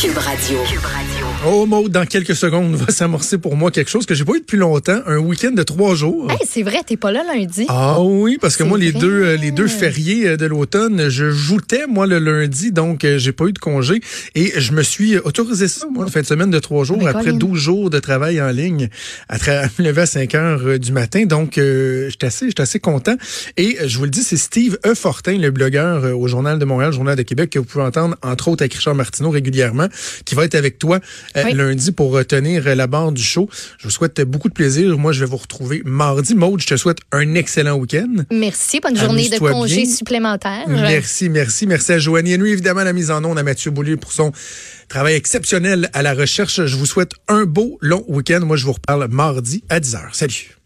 Cube Radio. Cube Radio. Oh, Maud, dans quelques secondes, va s'amorcer pour moi quelque chose que j'ai pas eu depuis longtemps, un week-end de trois jours. Hey, c'est vrai, t'es pas là lundi. Ah oui, parce que moi, les deux, euh, les deux fériés euh, de l'automne, je joutais, moi, le lundi, donc euh, j'ai pas eu de congé. Et je me suis autorisé ça, moi, en fin de semaine de trois jours, après Colin. 12 jours de travail en ligne, à, me lever à 5 heures du matin. Donc, euh, j'étais assez, j'étais assez content. Et je vous le dis, c'est Steve E. Fortin, le blogueur au Journal de Montréal, Journal de Québec, que vous pouvez entendre, entre autres, avec Richard Martineau régulièrement, qui va être avec toi euh, Oui. lundi pour tenir euh, la barre du show. Je vous souhaite beaucoup de plaisir. Moi, je vais vous retrouver mardi. Maude, je te souhaite un excellent week-end. Merci, bonne journée de congé bien. supplémentaire. Merci, merci. Merci à Joanie Henry, évidemment, à la mise en onde, à Mathieu Boulier pour son travail exceptionnel à la recherche. Je vous souhaite un beau long week-end. Moi, je vous reparle mardi à 10h. Salut.